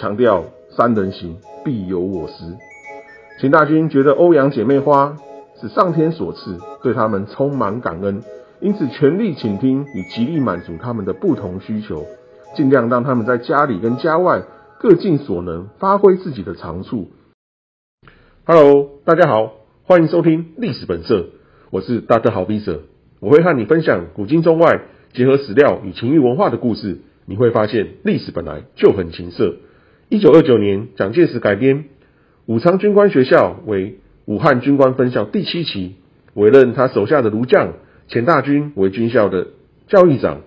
强调三人行必有我师。秦大军觉得欧阳姐妹花是上天所赐，对他们充满感恩，因此全力倾听与极力满足他们的不同需求，尽量让他们在家里跟家外各尽所能，发挥自己的长处。Hello，大家好，欢迎收听历史本色，我是大德豪比者，我会和你分享古今中外结合史料与情欲文化的故事。你会发现历史本来就很情色。一九二九年，蒋介石改编武昌军官学校为武汉军官分校第七期，委任他手下的儒将钱大钧为军校的教育长，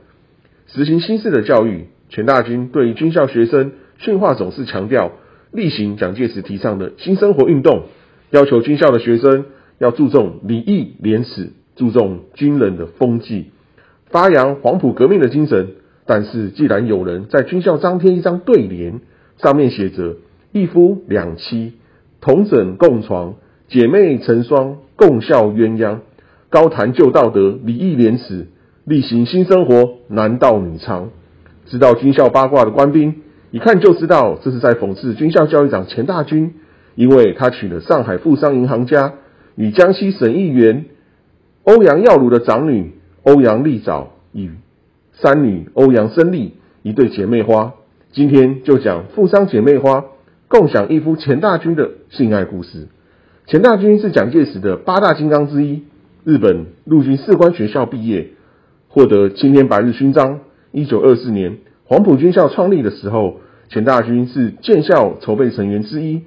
实行新式的教育。钱大钧对于军校学生训话总是强调例行蒋介石提倡的新生活运动，要求军校的学生要注重礼义廉耻，注重军人的风纪，发扬黄埔革命的精神。但是，既然有人在军校张贴一张对联，上面写着“一夫两妻，同枕共床，姐妹成双，共笑鸳鸯”，高谈旧道德、礼义廉耻，例行新生活，男盗女娼。知道军校八卦的官兵，一看就知道这是在讽刺军校教育长钱大军，因为他娶了上海富商银行家与江西省议员欧阳耀如的长女欧阳丽藻与。三女欧阳生丽一对姐妹花，今天就讲富商姐妹花共享一夫钱大钧的性爱故事。钱大钧是蒋介石的八大金刚之一，日本陆军士官学校毕业，获得青天白日勋章。一九二四年黄埔军校创立的时候，钱大钧是建校筹备成员之一。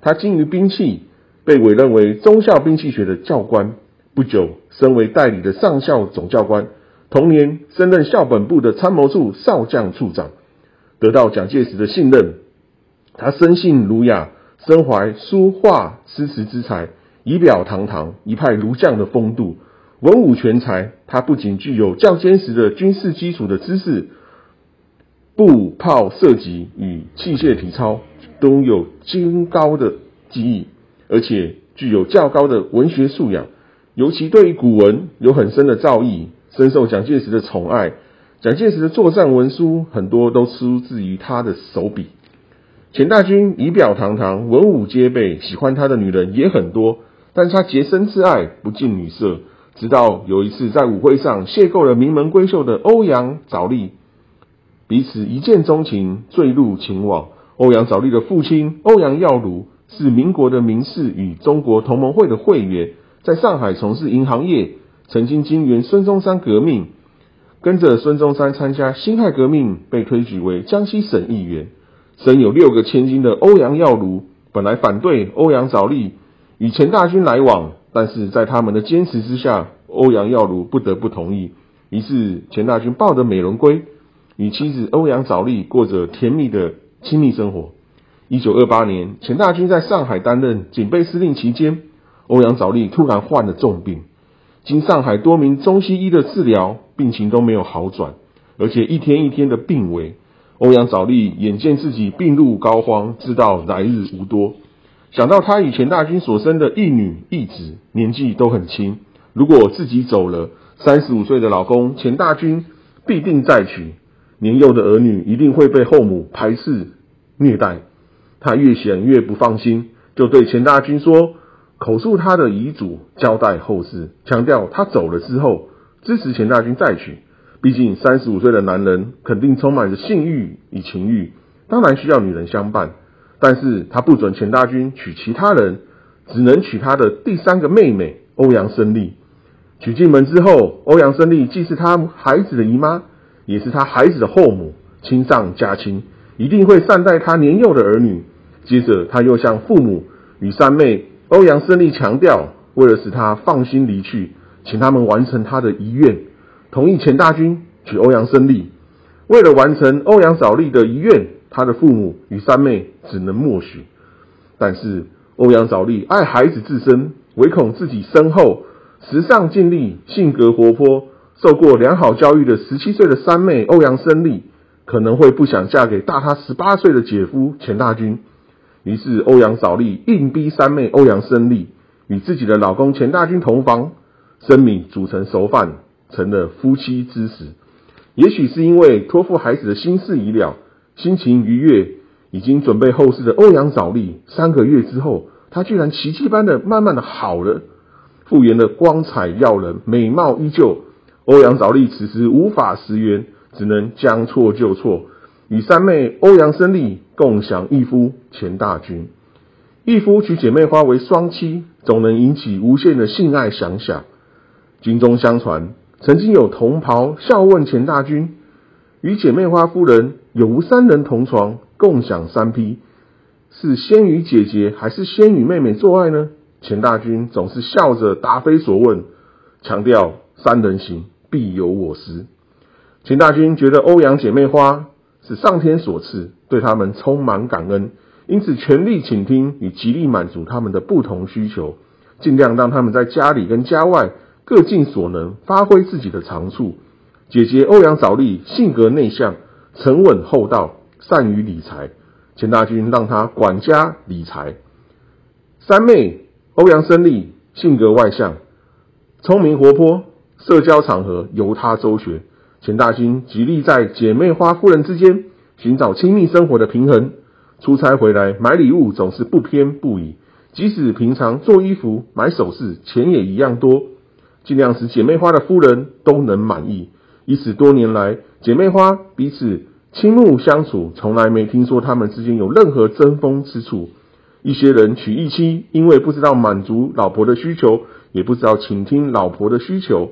他精于兵器，被委任为中校兵器学的教官。不久，升为代理的上校总教官。同年升任校本部的参谋处少将处长，得到蒋介石的信任。他生性儒雅，身怀书画诗词之才，仪表堂堂，一派儒将的风度，文武全才。他不仅具有较坚实的军事基础的知识，步炮射击与器械体操都有精高的技艺，而且具有较高的文学素养，尤其对于古文有很深的造诣。深受蒋介石的宠爱，蒋介石的作战文书很多都出自于他的手笔。钱大钧仪表堂堂，文武皆备，喜欢他的女人也很多，但是他洁身自爱，不近女色。直到有一次在舞会上邂逅了名门闺秀的欧阳早丽，彼此一见钟情，坠入情网。欧阳早丽的父亲欧阳耀如是民国的名士与中国同盟会的会员，在上海从事银行业。曾经经援孙中山革命，跟着孙中山参加辛亥革命，被推举为江西省议员。生有六个千金的欧阳耀如，本来反对欧阳早丽与钱大军来往，但是在他们的坚持之下，欧阳耀如不得不同意。于是钱大军抱着美人归，与妻子欧阳早丽过着甜蜜的亲密生活。一九二八年，钱大军在上海担任警备司令期间，欧阳早丽突然患了重病。经上海多名中西医的治疗，病情都没有好转，而且一天一天的病危。欧阳早丽眼见自己病入膏肓，知道来日无多，想到他与钱大钧所生的一女一子年纪都很轻，如果自己走了，三十五岁的老公钱大钧必定再娶，年幼的儿女一定会被后母排斥虐待。他越想越不放心，就对钱大钧说。口述他的遗嘱，交代后事，强调他走了之后支持钱大军再娶。毕竟三十五岁的男人肯定充满着性欲与情欲，当然需要女人相伴。但是他不准钱大军娶其他人，只能娶他的第三个妹妹欧阳生利。娶进门之后，欧阳生利既是他孩子的姨妈，也是他孩子的后母，亲上加亲，一定会善待他年幼的儿女。接着他又向父母与三妹。欧阳胜利强调，为了使他放心离去，请他们完成他的遗愿，同意钱大军娶欧阳胜利。为了完成欧阳早丽的遗愿，他的父母与三妹只能默许。但是欧阳早丽爱孩子至深，唯恐自己身后时尚尽力、性格活泼、受过良好教育的十七岁的三妹欧阳胜利，可能会不想嫁给大他十八岁的姐夫钱大军。于是，欧阳早丽硬逼三妹欧阳生丽与自己的老公钱大军同房，生米煮成熟饭，成了夫妻之实。也许是因为托付孩子的心事已了，心情愉悦，已经准备后事的欧阳早丽，三个月之后，她居然奇迹般的慢慢的好了，复原了光彩耀人，美貌依旧。欧阳早丽此时无法食言，只能将错就错，与三妹欧阳生丽共享一夫钱大军。一夫娶姐妹花为双妻，总能引起无限的性爱想想。军中相传，曾经有同袍笑问钱大军，与姐妹花夫人有无三人同床，共享三批，是先与姐姐还是先与妹妹做爱呢？钱大军总是笑着答非所问，强调三人行。必有我师。钱大军觉得欧阳姐妹花是上天所赐，对他们充满感恩，因此全力倾听与极力满足他们的不同需求，尽量让他们在家里跟家外各尽所能，发挥自己的长处。姐姐欧阳早丽性格内向、沉稳厚道，善于理财，钱大军让她管家理财。三妹欧阳生丽性格外向、聪明活泼。社交场合由她周旋，钱大军极力在姐妹花夫人之间寻找亲密生活的平衡。出差回来买礼物总是不偏不倚，即使平常做衣服、买首饰，钱也一样多，尽量使姐妹花的夫人都能满意。以此多年来，姐妹花彼此倾慕相处，从来没听说他们之间有任何争锋之处。一些人娶一妻，因为不知道满足老婆的需求，也不知道倾听老婆的需求。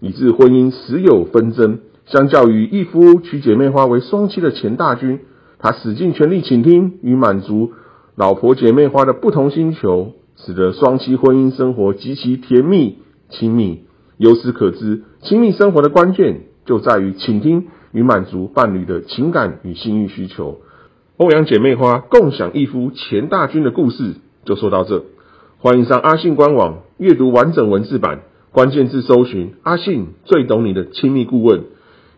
以致婚姻时有纷争。相较于一夫娶姐妹花为双妻的钱大军，他使尽全力倾听与满足老婆姐妹花的不同星球，使得双妻婚姻生活极其甜蜜亲密。由此可知，亲密生活的关键就在于倾听与满足伴侣的情感与性欲需求。欧阳姐妹花共享一夫钱大军的故事就说到这。欢迎上阿信官网阅读完整文字版。关键字搜寻阿信最懂你的亲密顾问，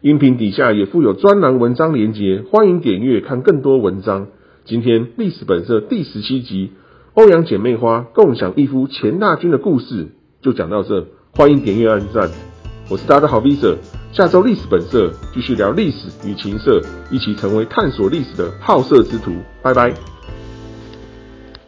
音频底下也附有专栏文章连结，欢迎点阅看更多文章。今天历史本色第十七集，欧阳姐妹花共享一夫钱大军的故事就讲到这，欢迎点阅按赞。我是大家的好 Visa，下周历史本色继续聊历史与情色，一起成为探索历史的好色之徒。拜拜。